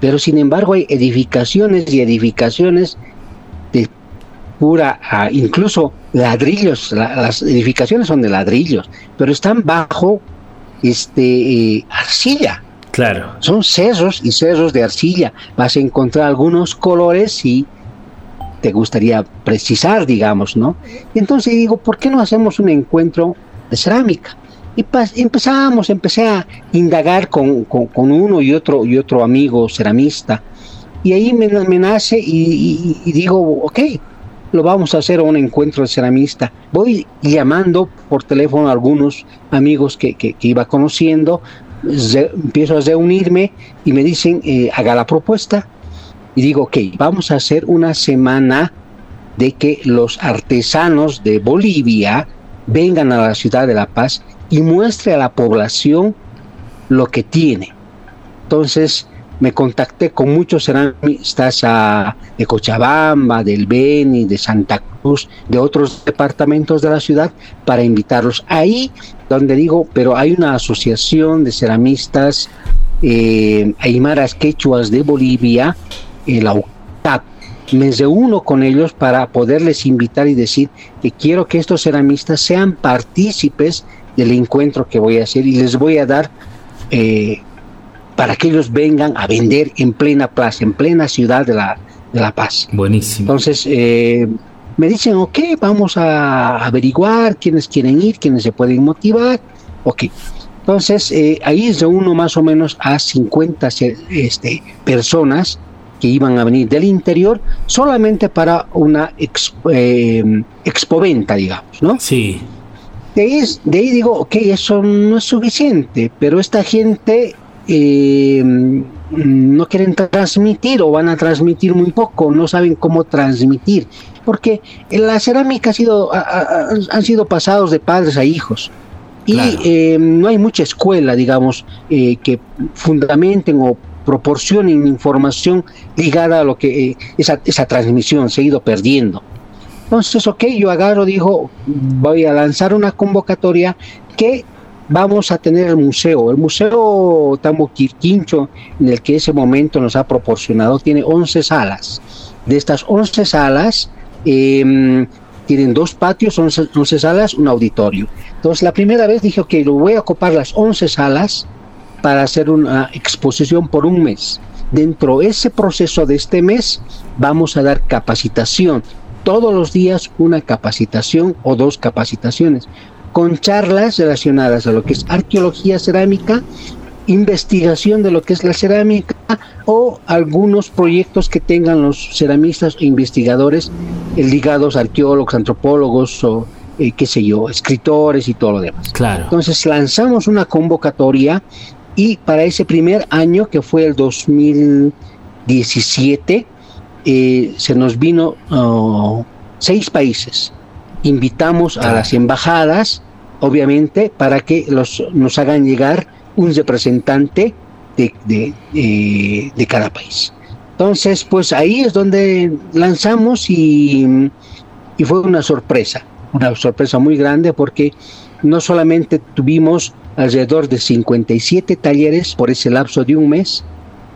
pero sin embargo hay edificaciones y edificaciones de pura, ah, incluso ladrillos, la- las edificaciones son de ladrillos, pero están bajo este eh, arcilla Claro. son cerros y cerros de arcilla. Vas a encontrar algunos colores si te gustaría precisar, digamos, ¿no? Y entonces digo, ¿por qué no hacemos un encuentro de cerámica? Y empezamos, empecé a indagar con, con- uno y otro y otro amigo ceramista. Y ahí me, me nace y, y- y digo, ok, lo vamos a hacer un encuentro de ceramista. Voy llamando por teléfono a algunos amigos que- que iba conociendo, empiezo a reunirme y me dicen, eh, haga la propuesta. Y digo, ok, vamos a hacer una semana de que los artesanos de Bolivia vengan a la ciudad de La Paz y muestre a la población lo que tiene. Entonces me contacté con muchos ceramistas de Cochabamba, del Beni, de Santa Cruz, de otros departamentos de la ciudad para invitarlos. Ahí donde digo, pero hay una asociación de ceramistas eh, aymaras quechuas de Bolivia, eh, la UCAP. Me reúno con ellos para poderles invitar y decir que quiero que estos ceramistas sean partícipes del encuentro que voy a hacer y les voy a dar eh, para que ellos vengan a vender en plena plaza, en plena ciudad de La, de la Paz. Buenísimo. Entonces, eh, me dicen, ok, vamos a averiguar quiénes quieren ir, quiénes se pueden motivar. Ok. Entonces, eh, ahí reúno más o menos a 50 ce- este, personas que iban a venir del interior solamente para una ex- eh, expoventa, digamos, ¿no? Sí, De ahí, es- de ahí digo, ok, eso no es suficiente, pero esta gente eh, no quieren transmitir o van a transmitir muy poco, no saben cómo transmitir, porque la cerámica ha sido, ha- ha- han sido pasados de padres a hijos. Y Claro. eh, no hay mucha escuela, digamos, eh, que fundamenten o proporcionen información ligada a lo que eh, esa, esa transmisión se ha ido perdiendo. Entonces, ok, yo agarro, dijo, voy a lanzar una convocatoria que vamos a tener el museo. El museo Tambo Quirquincho, en el que ese momento nos ha proporcionado, tiene 11 salas. De estas 11 salas, eh, tienen dos patios, 11, 11 salas, un auditorio. Entonces, la primera vez dije, ok, lo voy a ocupar las 11 salas para hacer una exposición por un mes. Dentro de ese proceso de este mes vamos a dar capacitación. Todos los días una capacitación o dos capacitaciones con charlas relacionadas a lo que es arqueología cerámica, investigación de lo que es la cerámica o algunos proyectos que tengan los ceramistas e investigadores eh, ligados a arqueólogos, antropólogos o eh, qué sé yo, escritores y todo lo demás. Claro. Entonces lanzamos una convocatoria y para ese primer año, que fue el 2017, eh, se nos vino oh, seis países. Invitamos a las embajadas, obviamente, para que los, nos hagan llegar un representante de, de, de cada país. Entonces, pues ahí es donde lanzamos y, y fue una sorpresa, una sorpresa muy grande porque no solamente tuvimos alrededor de 57 talleres por ese lapso de un mes,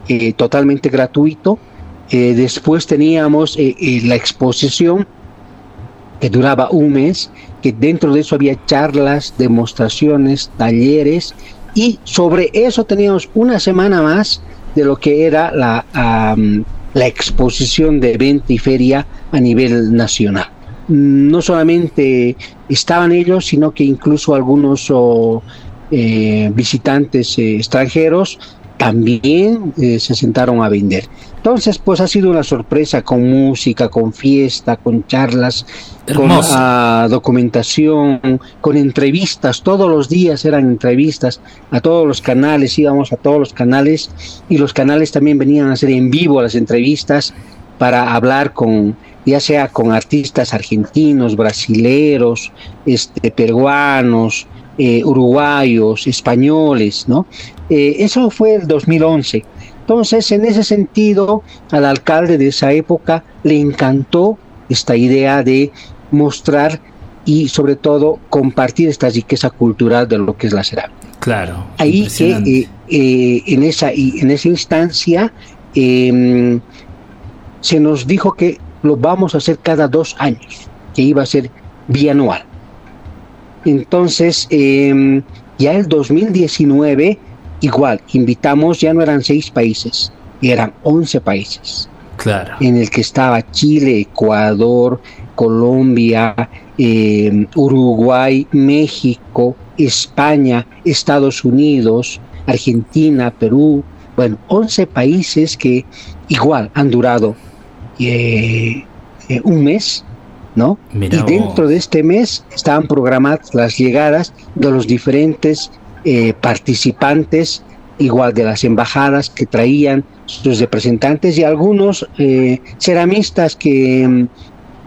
eh, totalmente gratuito. Eh, después teníamos eh, la exposición que duraba un mes, que dentro de eso había charlas, demostraciones, talleres, y sobre eso teníamos una semana más de lo que era la, la exposición de evento y feria a nivel nacional. No solamente estaban ellos, sino que incluso algunos eh, visitantes eh, extranjeros también eh, se sentaron a vender. Entonces, pues ha sido una sorpresa con música, con fiesta, con charlas, con ah, documentación, con entrevistas. Todos los días eran entrevistas a todos los canales, íbamos a todos los canales y los canales también venían a hacer en vivo las entrevistas para hablar con ya sea con artistas argentinos, brasileros, este, peruanos, eh, uruguayos, españoles, ¿no? Eh, eso fue el 2011. Entonces, en ese sentido, al alcalde de esa época le encantó esta idea de mostrar y sobre todo compartir esta riqueza cultural de lo que es la cerámica. Claro. Ahí que eh, eh, en esa en esa instancia eh, se nos dijo que lo vamos a hacer cada dos años, que iba a ser bianual. Entonces, eh, ya el 2019, igual, invitamos, ya no eran seis países, eran 11 países Claro. en el que estaba Chile, Ecuador, Colombia, eh, Uruguay, México, España, Estados Unidos, Argentina, Perú, bueno, 11 países que igual han durado eh, eh, un mes, ¿no? Y dentro de este mes estaban programadas las llegadas de los diferentes eh, participantes, igual de las embajadas que traían sus representantes y algunos eh, ceramistas que mm,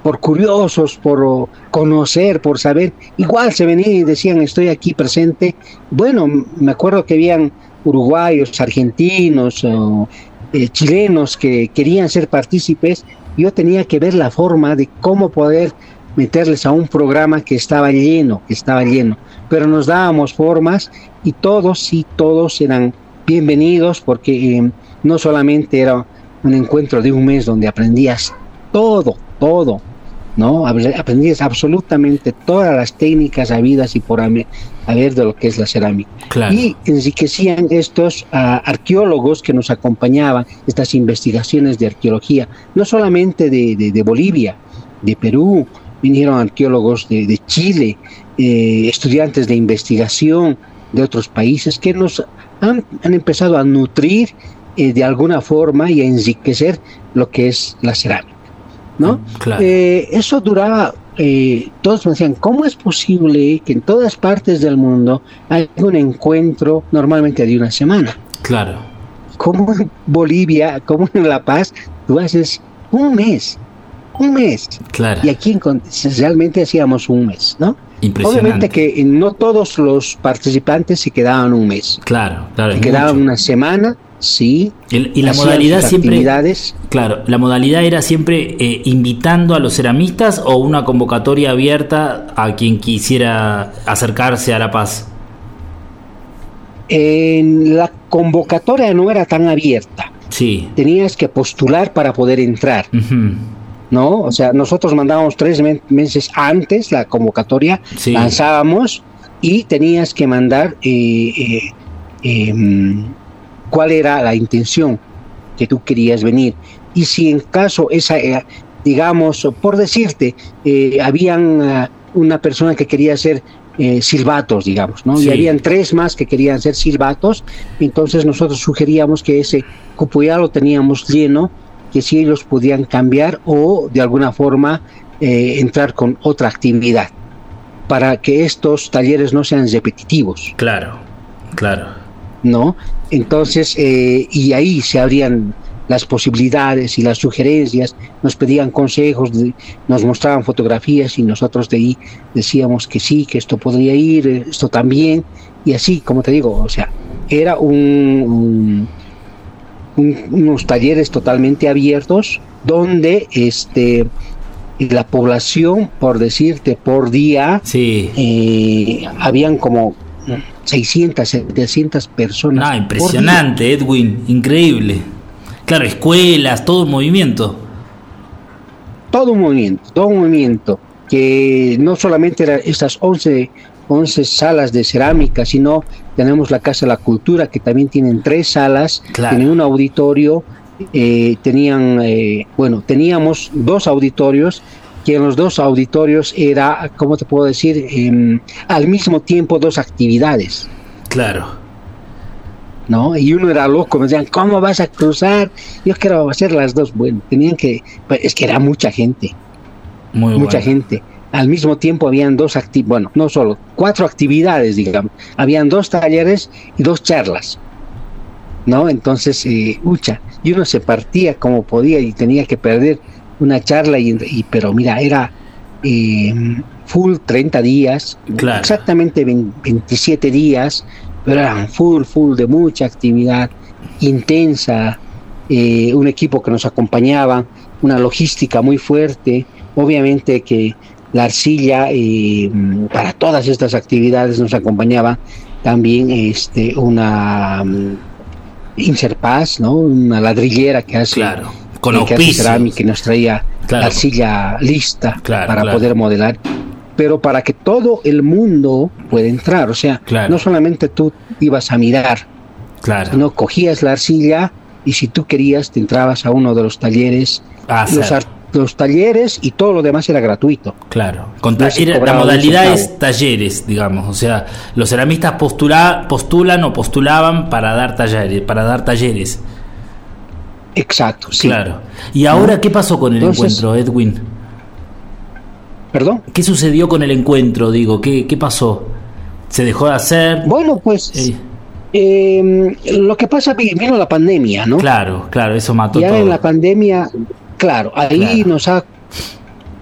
por curiosos, por conocer, por saber, igual se venían y decían estoy aquí presente. Bueno, me acuerdo que habían uruguayos, argentinos, o, eh, chilenos que querían ser partícipes. Yo tenía que ver la forma de cómo poder meterles a un programa que estaba lleno, que estaba lleno. Pero nos dábamos formas y todos, sí, todos eran bienvenidos porque eh, no solamente era un encuentro de un mes donde aprendías todo, todo, ¿no? Apre- Aprendías absolutamente todas las técnicas habidas y por haber de lo que es la cerámica. Claro. Y enriquecían estos ah, arqueólogos que nos acompañaban, estas investigaciones de arqueología, no solamente de, de- de Bolivia, de Perú, vinieron arqueólogos de, de Chile, eh, estudiantes de investigación de otros países que nos han, han empezado a nutrir eh, de alguna forma y a enriquecer lo que es la cerámica. ¿No? Claro. Eh, eso duraba, eh, todos me decían, ¿cómo es posible que en todas partes del mundo hay un encuentro normalmente de una semana? Claro. ¿Cómo en Bolivia, cómo en La Paz, tú haces un mes? Un mes. Claro. Y aquí realmente hacíamos un mes, ¿no? Impresionante. Obviamente que eh, no todos los participantes se quedaban un mes. Claro, claro. Se quedaban mucho. una semana, sí. El- y la hacían modalidad siempre. actividades. Claro, la modalidad era siempre eh, invitando a los ceramistas o una convocatoria abierta a quien quisiera acercarse a La Paz. En la convocatoria no era tan abierta. Sí. Tenías que postular para poder entrar. ¿no? O sea, nosotros mandábamos tres me- meses antes la convocatoria, Sí. lanzábamos y tenías que mandar eh, eh, em, cuál era la intención que tú querías venir. Y si en caso esa, eh, digamos, por decirte, eh, habían ah, una persona que quería hacer eh, silbatos, digamos, ¿no? Sí. Y habían tres más que querían ser silbatos, entonces nosotros sugeríamos que ese cupo ya lo teníamos lleno, que si ellos podían cambiar o de alguna forma eh, entrar con otra actividad. para que estos talleres no sean repetitivos. Claro, claro. ¿No? Entonces, eh, y ahí se abrían las posibilidades y las sugerencias, nos pedían consejos, nos mostraban fotografías y nosotros de ahí decíamos que sí, que esto podría ir, esto también, y así, como te digo, o sea, era un- unos talleres totalmente abiertos donde este la población, por decirte, por día, Sí. eh, habían como 600, 700 personas. Día. impresionante, Edwin, increíble. Claro, escuelas, todo un movimiento. Todo un movimiento, todo un movimiento, que no solamente eran estas 11, 11 salas de cerámica, sino tenemos la Casa de la Cultura, que también tienen tres salas, Claro. tienen un auditorio, eh, tenían, eh, bueno, teníamos dos auditorios, que en los dos auditorios era, ¿cómo te puedo decir? Em, al mismo tiempo dos actividades. Claro. ¿no? Y uno era loco, me decían, ¿cómo vas a cruzar? Yo quiero hacer las dos. Bueno, tenían que, pues, es que era mucha gente, Muy mucha bueno. gente. Al mismo tiempo habían dos actividades, bueno, no solo, cuatro actividades, digamos. Habían dos talleres y dos charlas, ¿no? Entonces, eh, ucha, y uno se partía como podía y tenía que perder una charla, y, y- pero mira, era eh, full 30 días, Claro. exactamente 20 27 días, pero eran full, full de mucha actividad intensa, eh, un equipo que nos acompañaba, una logística muy fuerte, obviamente que la arcilla eh, para todas estas actividades nos acompañaba también este una mm, Inserpaz, ¿no? Una ladrillera que hace Claro. Con que hace auspicio. cerámica y nos traía Claro. la arcilla lista Claro, para claro. poder modelar, pero para que todo el mundo pueda entrar, o sea, no solamente tú ibas a mirar, sino cogías la arcilla y si tú querías te entrabas a uno de los talleres, Ah, los, los talleres y todo lo demás era gratuito. Claro, con No se taller- la modalidad es talleres, digamos, o sea, los ceramistas postula- postulan o postulaban para dar talleres, para dar talleres. Exacto, sí. Claro. ¿Y ahora qué pasó con el Entonces- encuentro, Edwin? ¿Perdón? ¿Qué sucedió con el encuentro, digo? ¿Qué, qué pasó? ¿Se dejó de hacer? Bueno, pues Eh, eh, lo que pasa, vi- vino la pandemia, ¿no? claro, claro, eso mató ya todo. en la pandemia, claro, ahí Claro. nos ha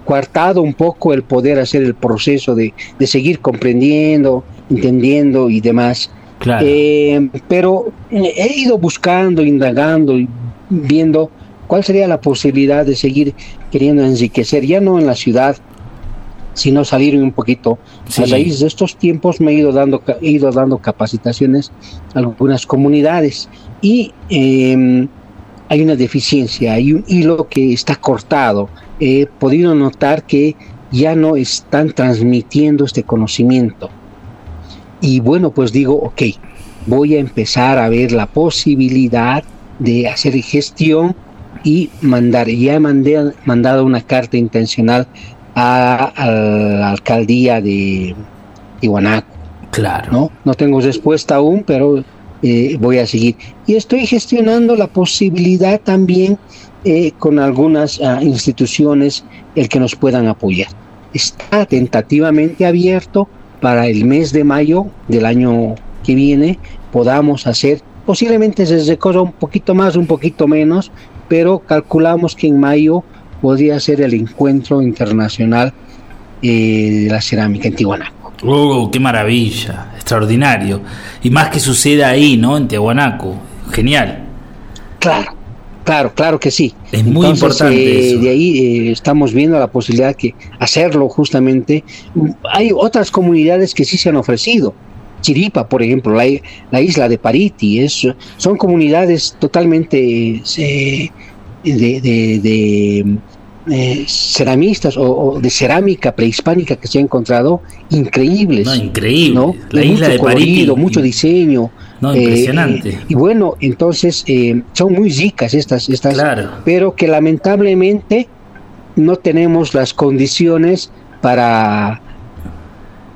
coartado un poco el poder hacer el proceso de, de seguir comprendiendo, entendiendo y demás. Claro. Eh, pero he ido buscando, indagando y viendo cuál sería la posibilidad de seguir queriendo enriquecer, ya no en la ciudad, sino salir un poquito. Sí. A raíz de estos tiempos me he ido dando, he ido dando capacitaciones a algunas comunidades y eh, hay una deficiencia, hay un hilo que está cortado. He podido notar que ya no están transmitiendo este conocimiento. Y bueno, pues digo, ok, voy a empezar a ver la posibilidad de hacer gestión y mandar. Ya mandé mandado una carta intencional a, a la alcaldía de Tihuanaco. claro. ¿no? No tengo respuesta aún, pero eh, voy a seguir. Y estoy gestionando la posibilidad también eh, con algunas ah, instituciones el que nos puedan apoyar. Está tentativamente abierto para el mes de mayo del año que viene podamos hacer, posiblemente se recorra un poquito más, un poquito menos, pero calculamos que en mayo podría ser el encuentro internacional eh, de la cerámica en. Oh, qué maravilla, extraordinario. Y más que suceda ahí, ¿no? En Tiahuanaco. Genial. Claro, claro, claro que sí. Es muy importante eh, eso. De ahí eh, estamos viendo la posibilidad que hacerlo justamente. Hay otras comunidades que sí se han ofrecido. Chiripa, por ejemplo, la, la isla de Pariti, es, son comunidades totalmente eh, de, de- de, eh, ceramistas o, o de cerámica prehispánica que se ha encontrado increíbles. No, increíble. ¿no? La De isla mucho de Pariti. colorido, mucho diseño. No, eh, impresionante. eh, y bueno, entonces son muy ricas estas, estas, Claro. pero que lamentablemente no tenemos las condiciones para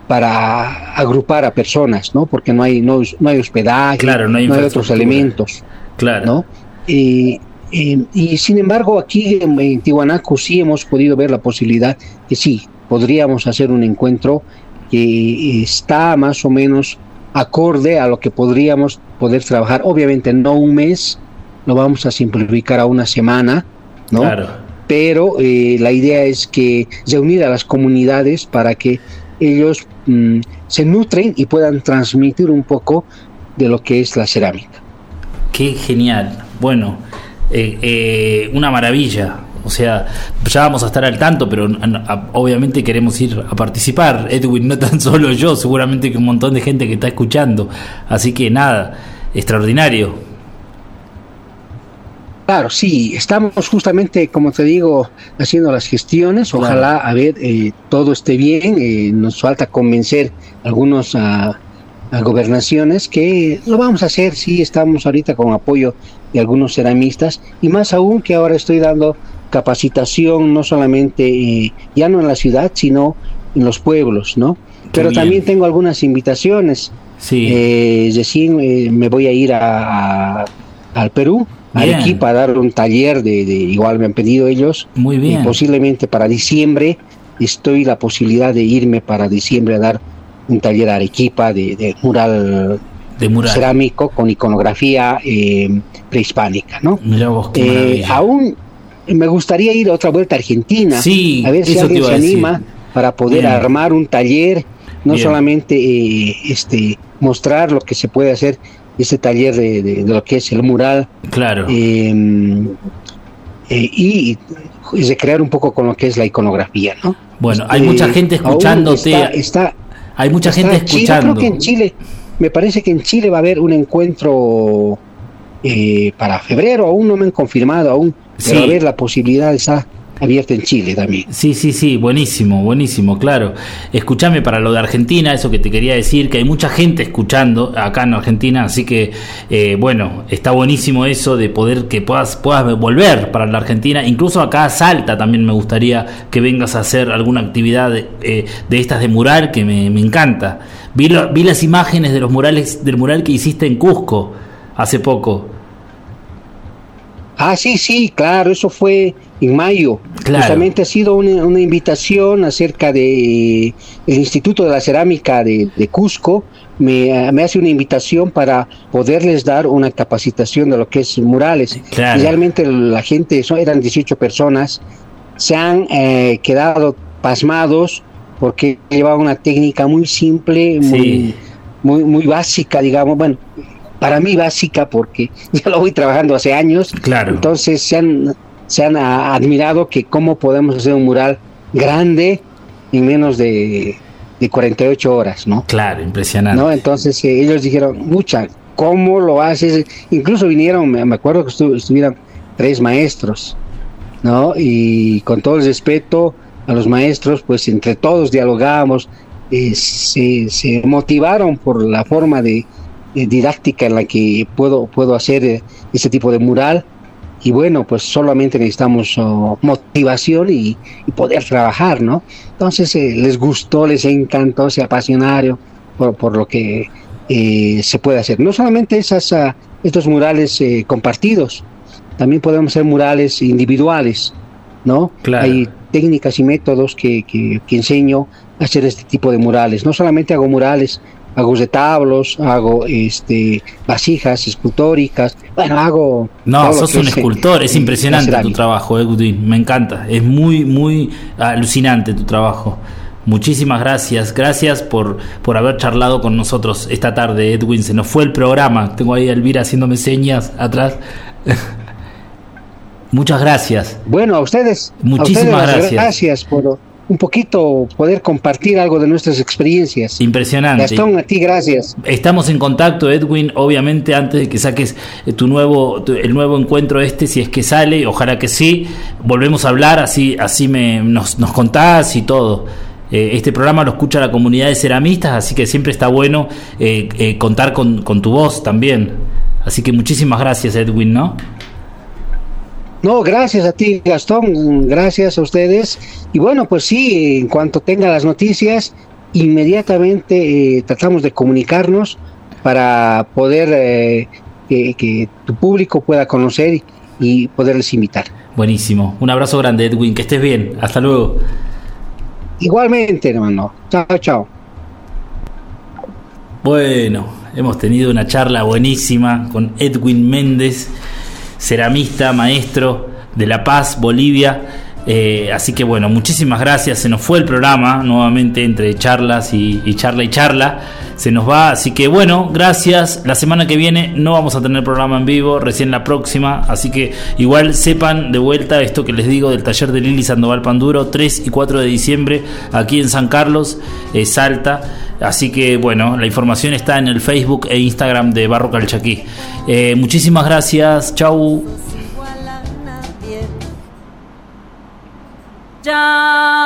para agrupar a personas, ¿no? Porque no hay no, no hay hospedaje, Claro, no hay otros elementos, Claro. ¿no? Eh, y sin embargo aquí en, en Tihuanaco sí hemos podido ver la posibilidad que sí podríamos hacer un encuentro que está más o menos acorde a lo que podríamos poder trabajar. Obviamente no un mes, lo vamos a simplificar a una semana, ¿no? Claro. Pero eh, la idea es que reunir a las comunidades para que ellos mm, se nutren y puedan transmitir un poco de lo que es la cerámica. Qué genial. Bueno, eh, eh, una maravilla. O sea, ya vamos a estar al tanto, pero n- a- obviamente queremos ir a participar. Edwin, no tan solo yo, seguramente que un montón de gente que está escuchando. Así que nada, extraordinario. Claro, sí, estamos justamente, como te digo, haciendo las gestiones. Ojalá, a ver, eh, todo esté bien. eh, nos falta convencer algunos a, a gobernaciones que lo vamos a hacer. Sí, estamos ahorita con apoyo de algunos ceramistas y más aún que ahora estoy dando capacitación no solamente eh, ya no en la ciudad, sino en los pueblos, ¿no? Pero bien. también tengo algunas invitaciones. Sí, Eh, recién eh, me voy a ir a, al Perú, Bien. Arequipa, a dar un taller de, de- igual me han pedido ellos. muy bien. Y posiblemente para diciembre estoy la posibilidad de irme para diciembre a dar un taller a Arequipa de, de mural De mural. cerámico con iconografía eh, prehispánica, ¿no? Mirá vos, qué Eh, aún me gustaría ir otra vuelta a Argentina, Sí, a ver si alguien se anima para poder Bien. armar un taller, no Bien. solamente eh, este mostrar lo que se puede hacer este taller de, de- de lo que es el mural Claro. eh, eh, y, y recrear un poco con lo que es la iconografía, ¿no? Bueno, hay Este, mucha gente escuchándote. Está, está- hay mucha está gente en Chile, escuchando. creo que en Chile, me parece que en Chile va a haber un encuentro eh, para febrero, aún no me han confirmado aún, pero Sí. va a haber la posibilidad está abierta en Chile también. Sí, sí, sí, buenísimo, buenísimo, claro. Escúchame para lo de Argentina, eso que te quería decir, que hay mucha gente escuchando acá en Argentina, así que, eh, bueno, está buenísimo eso de poder que puedas, puedas volver para la Argentina. Incluso acá a Salta también me gustaría que vengas a hacer alguna actividad de, eh, de estas de mural que me, me encanta. Vi, lo- vi las imágenes de los murales, del mural que hiciste en Cusco hace poco. Ah, sí, sí, claro, eso fue en mayo. Claro. Justamente ha sido una, una invitación acerca de eh, el Instituto de la Cerámica de, de Cusco. Me, ah, me hace una invitación para poderles dar una capacitación de lo que es murales. Claro. Realmente la gente, son, eran 18 personas, se han eh, quedado pasmados porque llevaba una técnica muy simple, muy, Sí. muy, muy básica, digamos. Bueno, para mí básica porque ya lo voy trabajando hace años. Claro. Entonces se han, se han ah, admirado que cómo podemos hacer un mural grande en menos de, de 48 horas, ¿no? Claro, impresionante. ¿No? Entonces eh, ellos dijeron, mucha, ¿cómo lo haces? Incluso vinieron, me, acuerdo que estu- estuvieron tres maestros, ¿no? Y con todo el respeto a los maestros, pues entre todos dialogamos, eh, se, se motivaron por la forma de didáctica en la que puedo, puedo hacer ese tipo de mural. Y bueno, pues solamente necesitamos oh, motivación y, y poder trabajar, ¿no? Entonces eh, les gustó, les encantó, se apasionaron por, por lo que eh, se puede hacer. No solamente esas, ah, estos murales eh, compartidos, también podemos hacer murales individuales, ¿no? Claro. Hay técnicas y métodos que, que, que enseño a hacer este tipo de murales. No solamente hago murales, hago retablos, hago este vasijas escultóricas, bueno, hago... No, sos un es, escultor, eh, es impresionante tu trabajo, Edwin, me encanta, es muy, muy alucinante tu trabajo. Muchísimas gracias, gracias por, por haber charlado con nosotros esta tarde, Edwin. Se nos fue el programa, tengo ahí a Elvira haciéndome señas atrás. Muchas gracias. Bueno, a ustedes, Muchísimas a ustedes gracias. gracias por un poquito poder compartir algo de nuestras experiencias. Impresionante. Gastón, a ti gracias. Estamos en contacto, Edwin. Obviamente, antes de que saques eh, tu nuevo, tu- el nuevo encuentro este, si es que sale, ojalá que sí. Volvemos a hablar, así, así me, nos, nos contás y todo. Eh, este programa lo escucha la comunidad de ceramistas, así que siempre está bueno eh, eh, contar con, con tu voz también. Así que muchísimas gracias, Edwin, ¿no? No, gracias a ti, Gastón, gracias a ustedes. Y bueno, pues sí, en cuanto tenga las noticias, inmediatamente eh, tratamos de comunicarnos para poder eh, que, que tu público pueda conocer y, y poderles invitar. Buenísimo. Un abrazo grande, Edwin. Que estés bien. Hasta luego. Igualmente, hermano. Chao, chao. Bueno, hemos tenido una charla buenísima con Edwin Méndez, ceramista, maestro de La Paz, Bolivia. Eh, así que bueno, muchísimas gracias. Se nos fue el programa nuevamente entre charlas y, y charla y charla. Se nos va, así que bueno, gracias. La semana que viene no vamos a tener programa en vivo, recién la próxima. Así que igual sepan de vuelta esto que les digo del taller de Lili Sandoval Panduro, 3 y 4 de diciembre, aquí en San Carlos, eh, Salta. Así que bueno, la información está en el Facebook e Instagram de Barro Calchaquí. Eh, muchísimas gracias, chau. Jambaku.